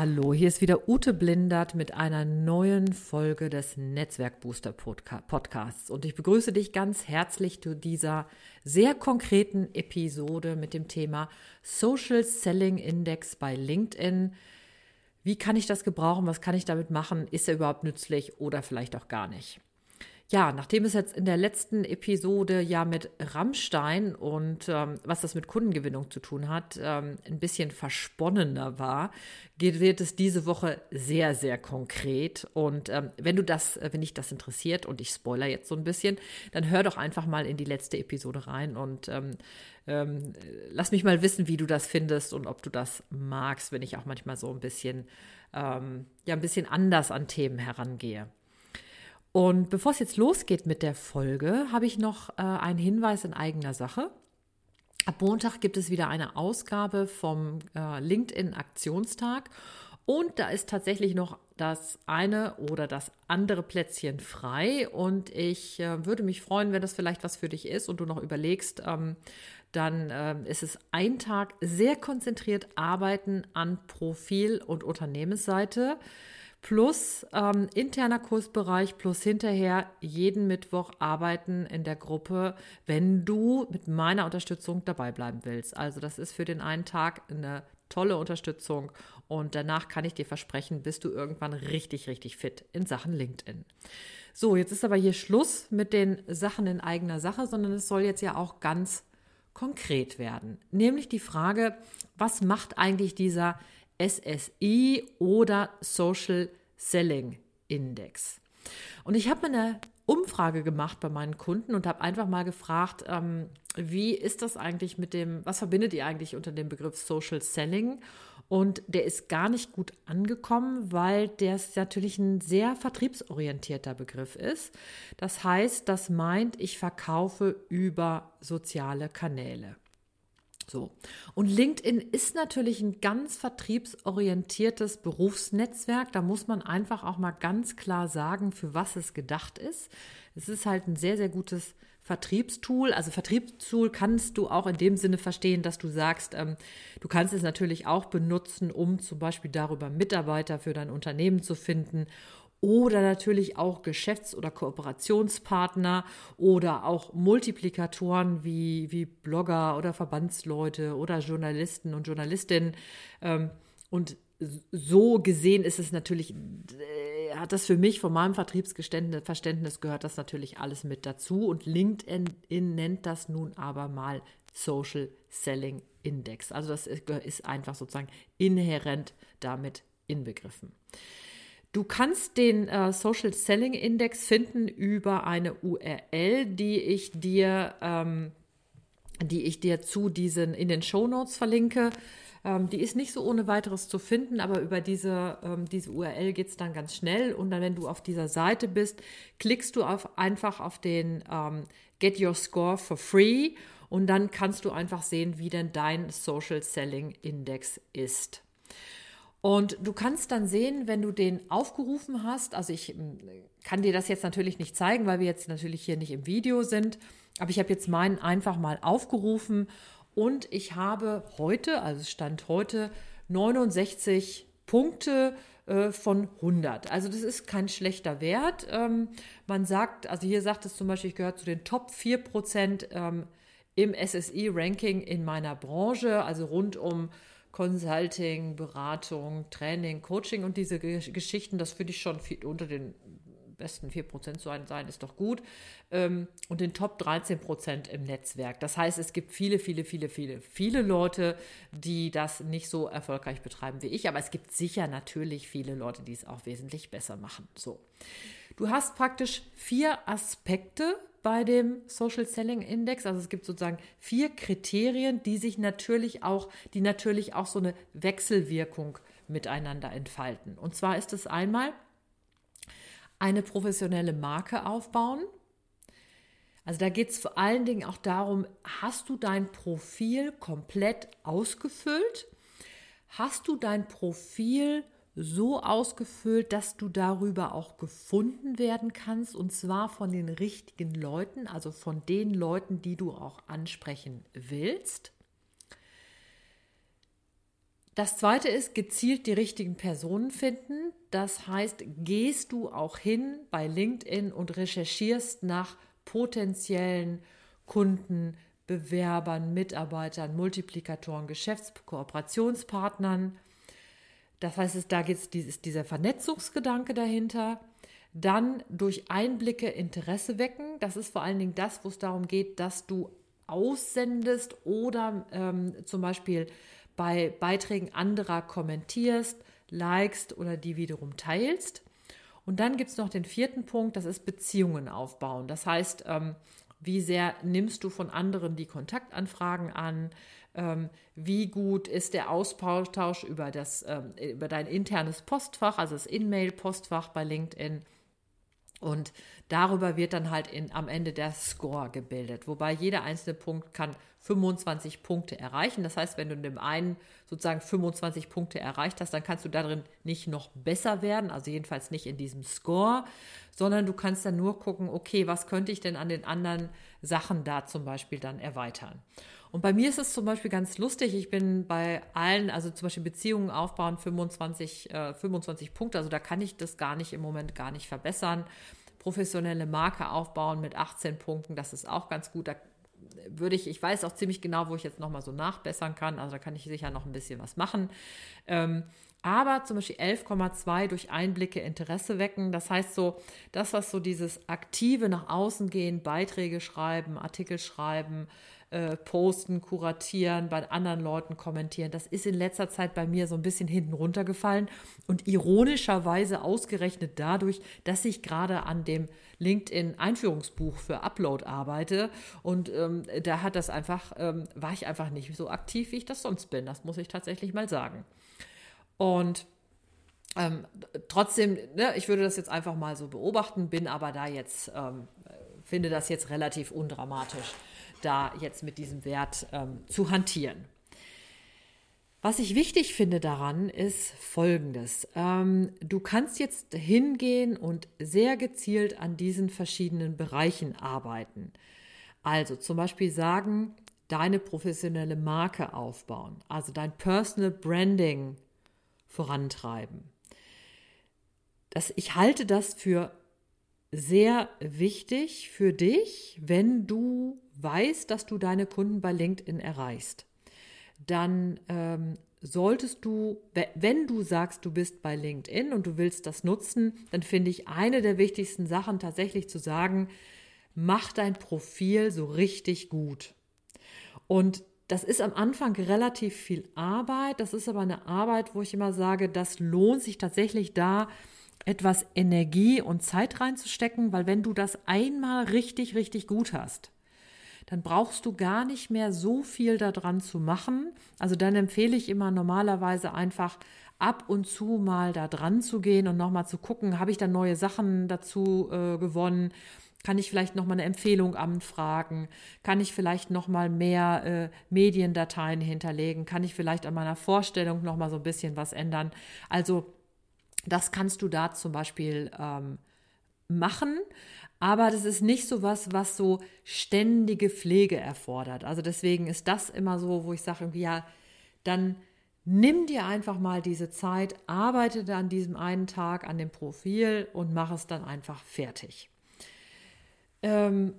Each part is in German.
Hallo, hier ist wieder Ute Blindert mit einer neuen Folge des Netzwerkbooster Podcasts und ich begrüße dich ganz herzlich zu dieser sehr konkreten Episode mit dem Thema Social Selling Index bei LinkedIn. Wie kann ich das gebrauchen? Was kann ich damit machen? Ist er überhaupt nützlich oder vielleicht auch gar nicht? Ja, nachdem es jetzt in der letzten Episode ja mit Rammstein und ähm, was das mit Kundengewinnung zu tun hat, ähm, ein bisschen versponnener war, wird es diese Woche sehr, sehr konkret. Und ähm, wenn du das, äh, wenn dich das interessiert und ich spoiler jetzt so ein bisschen, dann hör doch einfach mal in die letzte Episode rein und ähm, ähm, lass mich mal wissen, wie du das findest und ob du das magst, wenn ich auch manchmal so ein bisschen, ähm, ja, ein bisschen anders an Themen herangehe. Und bevor es jetzt losgeht mit der Folge, habe ich noch äh, einen Hinweis in eigener Sache. Ab Montag gibt es wieder eine Ausgabe vom äh, LinkedIn Aktionstag. Und da ist tatsächlich noch das eine oder das andere Plätzchen frei. Und ich äh, würde mich freuen, wenn das vielleicht was für dich ist und du noch überlegst, ähm, dann äh, ist es ein Tag sehr konzentriert arbeiten an Profil- und Unternehmensseite plus ähm, interner Kursbereich plus hinterher jeden Mittwoch arbeiten in der Gruppe, wenn du mit meiner Unterstützung dabei bleiben willst. Also das ist für den einen Tag eine tolle Unterstützung und danach kann ich dir versprechen, bist du irgendwann richtig, richtig fit in Sachen LinkedIn. So, jetzt ist aber hier Schluss mit den Sachen in eigener Sache, sondern es soll jetzt ja auch ganz konkret werden. Nämlich die Frage, was macht eigentlich dieser SSI oder Social Selling Index. Und ich habe eine Umfrage gemacht bei meinen Kunden und habe einfach mal gefragt, ähm, wie ist das eigentlich mit dem, was verbindet ihr eigentlich unter dem Begriff Social Selling? Und der ist gar nicht gut angekommen, weil der natürlich ein sehr vertriebsorientierter Begriff ist. Das heißt, das meint, ich verkaufe über soziale Kanäle. So. Und LinkedIn ist natürlich ein ganz vertriebsorientiertes Berufsnetzwerk. Da muss man einfach auch mal ganz klar sagen, für was es gedacht ist. Es ist halt ein sehr, sehr gutes Vertriebstool. Also Vertriebstool kannst du auch in dem Sinne verstehen, dass du sagst, ähm, du kannst es natürlich auch benutzen, um zum Beispiel darüber Mitarbeiter für dein Unternehmen zu finden oder natürlich auch Geschäfts- oder Kooperationspartner oder auch Multiplikatoren wie, wie Blogger oder Verbandsleute oder Journalisten und Journalistinnen. Ähm, und so gesehen ist es natürlich, äh, hat das für mich von meinem Vertriebsverständnis gehört das natürlich alles mit dazu. Und LinkedIn nennt das nun aber mal Social Selling Index. Also das ist einfach sozusagen inhärent damit inbegriffen. Du kannst den äh, Social Selling Index finden über eine URL, die ich dir, ähm, die ich dir zu diesen in den Show Notes verlinke. Ähm, die ist nicht so ohne weiteres zu finden, aber über diese, ähm, diese URL geht es dann ganz schnell. Und dann, wenn du auf dieser Seite bist, klickst du auf, einfach auf den ähm, Get Your Score for Free und dann kannst du einfach sehen, wie denn dein Social Selling Index ist. Und du kannst dann sehen, wenn du den aufgerufen hast, also ich hm, kann dir das jetzt natürlich nicht zeigen, weil wir jetzt natürlich hier nicht im Video sind, aber ich habe jetzt meinen einfach mal aufgerufen und ich habe heute, also Stand heute, 69 Punkte äh, von 100. Also das ist kein schlechter Wert. Ähm, man sagt, also hier sagt es zum Beispiel, ich gehöre zu den Top 4 Prozent ähm, im SSI-Ranking in meiner Branche, also rund um Consulting, Beratung, Training, Coaching und diese Geschichten, das finde ich schon viel, unter den besten 4% zu sein, ist doch gut. Ähm, und den Top 13% im Netzwerk. Das heißt, es gibt viele, viele, viele, viele, viele Leute, die das nicht so erfolgreich betreiben wie ich. Aber es gibt sicher natürlich viele Leute, die es auch wesentlich besser machen. So. Du hast praktisch vier Aspekte bei dem Social Selling Index. Also es gibt sozusagen vier Kriterien, die sich natürlich auch, die natürlich auch so eine Wechselwirkung miteinander entfalten. Und zwar ist es einmal eine professionelle Marke aufbauen. Also da geht es vor allen Dingen auch darum, hast du dein Profil komplett ausgefüllt? Hast du dein Profil so ausgefüllt, dass du darüber auch gefunden werden kannst und zwar von den richtigen Leuten, also von den Leuten, die du auch ansprechen willst? Das zweite ist, gezielt die richtigen Personen finden. Das heißt, gehst du auch hin bei LinkedIn und recherchierst nach potenziellen Kunden, Bewerbern, Mitarbeitern, Multiplikatoren, Geschäftskooperationspartnern. Das heißt, da geht es dieser Vernetzungsgedanke dahinter. Dann durch Einblicke Interesse wecken. Das ist vor allen Dingen das, wo es darum geht, dass du aussendest oder ähm, zum Beispiel bei Beiträgen anderer kommentierst, likest oder die wiederum teilst. Und dann gibt es noch den vierten Punkt, das ist Beziehungen aufbauen. Das heißt, ähm, wie sehr nimmst du von anderen die Kontaktanfragen an? Ähm, wie gut ist der Austausch über, das, ähm, über dein internes Postfach, also das In-Mail-Postfach bei LinkedIn? Und darüber wird dann halt in, am Ende der Score gebildet, wobei jeder einzelne Punkt kann 25 Punkte erreichen. Das heißt, wenn du in dem einen sozusagen 25 Punkte erreicht hast, dann kannst du darin nicht noch besser werden, also jedenfalls nicht in diesem Score, sondern du kannst dann nur gucken, okay, was könnte ich denn an den anderen Sachen da zum Beispiel dann erweitern. Und bei mir ist es zum Beispiel ganz lustig. Ich bin bei allen, also zum Beispiel Beziehungen aufbauen, 25, äh, 25 Punkte. Also da kann ich das gar nicht im Moment gar nicht verbessern. Professionelle Marke aufbauen mit 18 Punkten, das ist auch ganz gut. Da würde ich, ich weiß auch ziemlich genau, wo ich jetzt nochmal so nachbessern kann. Also da kann ich sicher noch ein bisschen was machen. Ähm, aber zum Beispiel 11,2 durch Einblicke Interesse wecken. Das heißt so, das, was so dieses aktive nach außen gehen, Beiträge schreiben, Artikel schreiben, äh, posten, kuratieren, bei anderen Leuten kommentieren. Das ist in letzter Zeit bei mir so ein bisschen hinten runtergefallen und ironischerweise ausgerechnet dadurch, dass ich gerade an dem LinkedIn-Einführungsbuch für Upload arbeite und ähm, da hat das einfach, ähm, war ich einfach nicht so aktiv, wie ich das sonst bin. Das muss ich tatsächlich mal sagen. Und ähm, trotzdem, ne, ich würde das jetzt einfach mal so beobachten, bin aber da jetzt, ähm, finde das jetzt relativ undramatisch da jetzt mit diesem Wert ähm, zu hantieren. Was ich wichtig finde daran ist Folgendes. Ähm, du kannst jetzt hingehen und sehr gezielt an diesen verschiedenen Bereichen arbeiten. Also zum Beispiel sagen, deine professionelle Marke aufbauen, also dein Personal Branding vorantreiben. Das, ich halte das für sehr wichtig für dich, wenn du weißt, dass du deine Kunden bei LinkedIn erreichst. Dann ähm, solltest du, wenn du sagst, du bist bei LinkedIn und du willst das nutzen, dann finde ich eine der wichtigsten Sachen tatsächlich zu sagen, mach dein Profil so richtig gut. Und das ist am Anfang relativ viel Arbeit. Das ist aber eine Arbeit, wo ich immer sage, das lohnt sich tatsächlich da, etwas Energie und Zeit reinzustecken, weil wenn du das einmal richtig, richtig gut hast, dann brauchst du gar nicht mehr so viel daran zu machen. Also dann empfehle ich immer normalerweise einfach ab und zu mal da dran zu gehen und nochmal zu gucken, habe ich da neue Sachen dazu äh, gewonnen? Kann ich vielleicht nochmal eine Empfehlung anfragen? Kann ich vielleicht nochmal mehr äh, Mediendateien hinterlegen? Kann ich vielleicht an meiner Vorstellung nochmal so ein bisschen was ändern? Also das kannst du da zum Beispiel ähm, machen, aber das ist nicht so was, was so ständige Pflege erfordert. Also deswegen ist das immer so, wo ich sage, ja, dann nimm dir einfach mal diese Zeit, arbeite an diesem einen Tag an dem Profil und mach es dann einfach fertig. Ähm,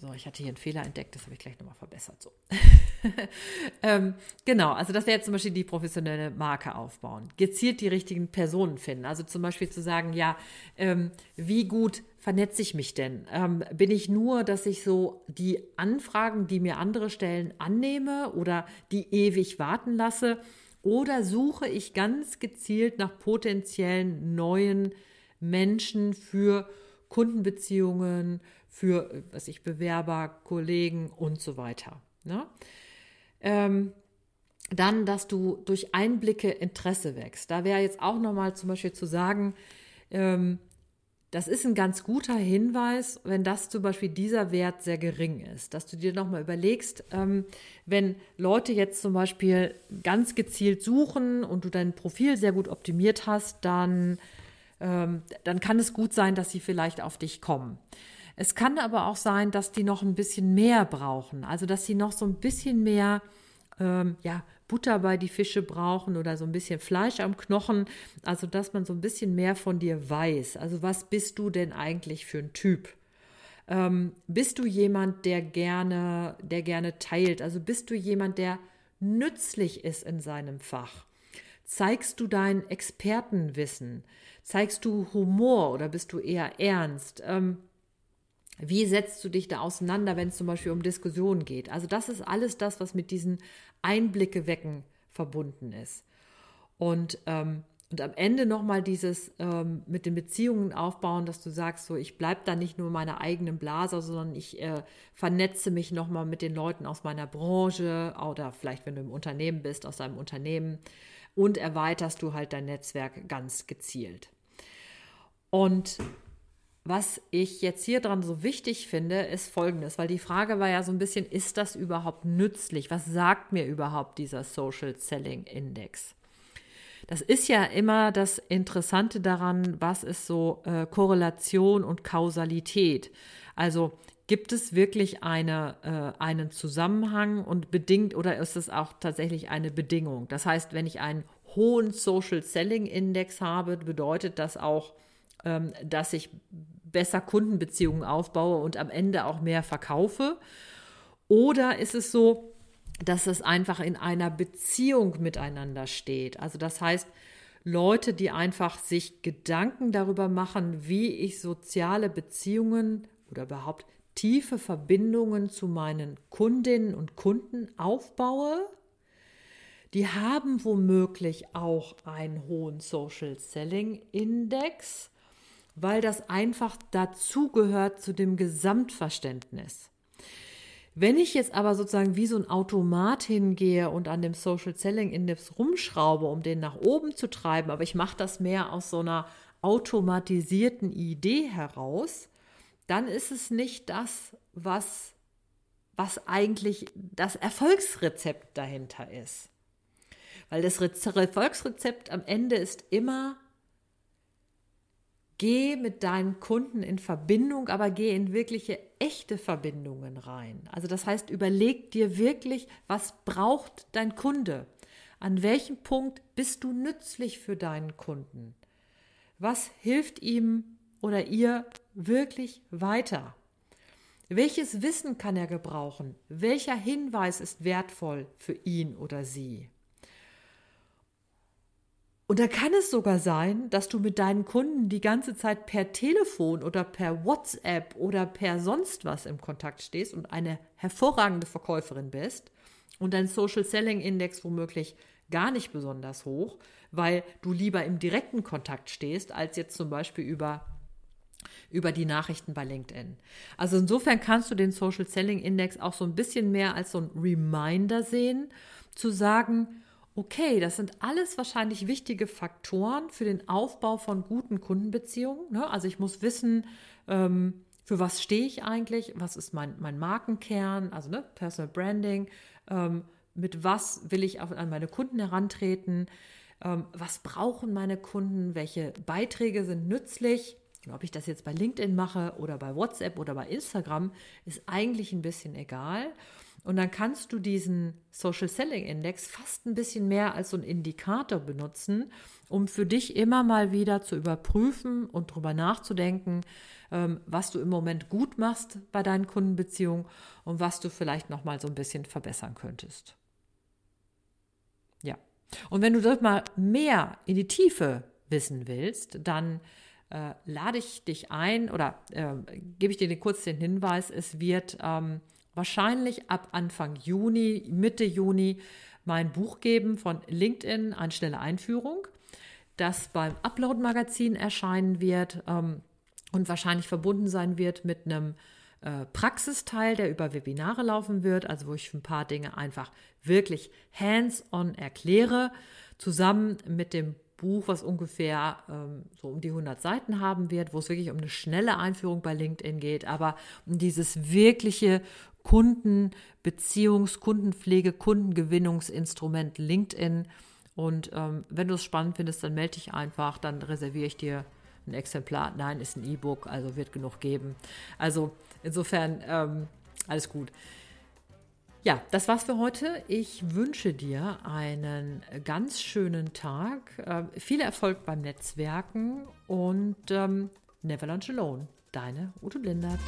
So, ich hatte hier einen Fehler entdeckt, das habe ich gleich nochmal verbessert. So. ähm, genau, also das wäre jetzt zum Beispiel die professionelle Marke aufbauen. Gezielt die richtigen Personen finden. Also zum Beispiel zu sagen, ja, ähm, wie gut vernetze ich mich denn? Ähm, bin ich nur, dass ich so die Anfragen, die mir andere stellen, annehme oder die ewig warten lasse? Oder suche ich ganz gezielt nach potenziellen neuen Menschen für Kundenbeziehungen, für was ich Bewerber, Kollegen und so weiter. Ne? Ähm, dann, dass du durch Einblicke Interesse wächst. Da wäre jetzt auch nochmal zum Beispiel zu sagen, ähm, das ist ein ganz guter Hinweis, wenn das zum Beispiel dieser Wert sehr gering ist, dass du dir nochmal überlegst, ähm, wenn Leute jetzt zum Beispiel ganz gezielt suchen und du dein Profil sehr gut optimiert hast, dann, ähm, dann kann es gut sein, dass sie vielleicht auf dich kommen. Es kann aber auch sein, dass die noch ein bisschen mehr brauchen, also dass sie noch so ein bisschen mehr ähm, ja, Butter bei die Fische brauchen oder so ein bisschen Fleisch am Knochen. Also, dass man so ein bisschen mehr von dir weiß. Also, was bist du denn eigentlich für ein Typ? Ähm, bist du jemand, der gerne, der gerne teilt? Also, bist du jemand, der nützlich ist in seinem Fach? Zeigst du dein Expertenwissen? Zeigst du Humor oder bist du eher ernst? Ähm, wie setzt du dich da auseinander, wenn es zum Beispiel um Diskussionen geht? Also das ist alles das, was mit diesen Einblicke wecken verbunden ist. Und, ähm, und am Ende nochmal dieses ähm, mit den Beziehungen aufbauen, dass du sagst, so ich bleibe da nicht nur in meiner eigenen Blase, sondern ich äh, vernetze mich nochmal mit den Leuten aus meiner Branche oder vielleicht, wenn du im Unternehmen bist, aus deinem Unternehmen und erweiterst du halt dein Netzwerk ganz gezielt. Und was ich jetzt hier dran so wichtig finde, ist folgendes, weil die Frage war ja so ein bisschen, ist das überhaupt nützlich? Was sagt mir überhaupt dieser Social Selling Index? Das ist ja immer das Interessante daran, was ist so äh, Korrelation und Kausalität. Also gibt es wirklich eine, äh, einen Zusammenhang und bedingt oder ist es auch tatsächlich eine Bedingung? Das heißt, wenn ich einen hohen Social Selling Index habe, bedeutet das auch, ähm, dass ich besser Kundenbeziehungen aufbaue und am Ende auch mehr verkaufe? Oder ist es so, dass es einfach in einer Beziehung miteinander steht? Also das heißt, Leute, die einfach sich Gedanken darüber machen, wie ich soziale Beziehungen oder überhaupt tiefe Verbindungen zu meinen Kundinnen und Kunden aufbaue, die haben womöglich auch einen hohen Social Selling Index weil das einfach dazugehört zu dem Gesamtverständnis. Wenn ich jetzt aber sozusagen wie so ein Automat hingehe und an dem Social Selling Index rumschraube, um den nach oben zu treiben, aber ich mache das mehr aus so einer automatisierten Idee heraus, dann ist es nicht das, was, was eigentlich das Erfolgsrezept dahinter ist. Weil das Erfolgsrezept am Ende ist immer Geh mit deinen Kunden in Verbindung, aber geh in wirkliche echte Verbindungen rein. Also das heißt, überleg dir wirklich, was braucht dein Kunde? An welchem Punkt bist du nützlich für deinen Kunden? Was hilft ihm oder ihr wirklich weiter? Welches Wissen kann er gebrauchen? Welcher Hinweis ist wertvoll für ihn oder sie? Und da kann es sogar sein, dass du mit deinen Kunden die ganze Zeit per Telefon oder per WhatsApp oder per sonst was im Kontakt stehst und eine hervorragende Verkäuferin bist und dein Social Selling Index womöglich gar nicht besonders hoch, weil du lieber im direkten Kontakt stehst, als jetzt zum Beispiel über, über die Nachrichten bei LinkedIn. Also insofern kannst du den Social Selling Index auch so ein bisschen mehr als so ein Reminder sehen, zu sagen, okay, das sind alles wahrscheinlich wichtige Faktoren für den Aufbau von guten Kundenbeziehungen. Ne? Also ich muss wissen, ähm, für was stehe ich eigentlich, was ist mein, mein Markenkern, also ne, Personal Branding, ähm, mit was will ich an meine Kunden herantreten, ähm, was brauchen meine Kunden, welche Beiträge sind nützlich. Ob ich das jetzt bei LinkedIn mache oder bei WhatsApp oder bei Instagram, ist eigentlich ein bisschen egal. Und dann kannst du diesen Social Selling Index fast ein bisschen mehr als so ein Indikator benutzen, um für dich immer mal wieder zu überprüfen und darüber nachzudenken, ähm, was du im Moment gut machst bei deinen Kundenbeziehungen und was du vielleicht noch mal so ein bisschen verbessern könntest. Ja. Und wenn du dort mal mehr in die Tiefe wissen willst, dann äh, lade ich dich ein oder äh, gebe ich dir kurz den Hinweis, es wird ähm, wahrscheinlich ab Anfang Juni, Mitte Juni mein Buch geben von LinkedIn, eine schnelle Einführung, das beim Upload-Magazin erscheinen wird ähm, und wahrscheinlich verbunden sein wird mit einem äh, Praxisteil, der über Webinare laufen wird, also wo ich ein paar Dinge einfach wirklich hands-on erkläre, zusammen mit dem Buch, was ungefähr ähm, so um die 100 Seiten haben wird, wo es wirklich um eine schnelle Einführung bei LinkedIn geht, aber um dieses wirkliche Kundenbeziehungs-, Kundenpflege-, Kundengewinnungsinstrument LinkedIn. Und ähm, wenn du es spannend findest, dann melde dich einfach, dann reserviere ich dir ein Exemplar. Nein, ist ein E-Book, also wird genug geben. Also insofern ähm, alles gut. Ja, das war's für heute. Ich wünsche dir einen ganz schönen Tag, äh, viel Erfolg beim Netzwerken und ähm, never lunch alone. Deine Ute Blindert.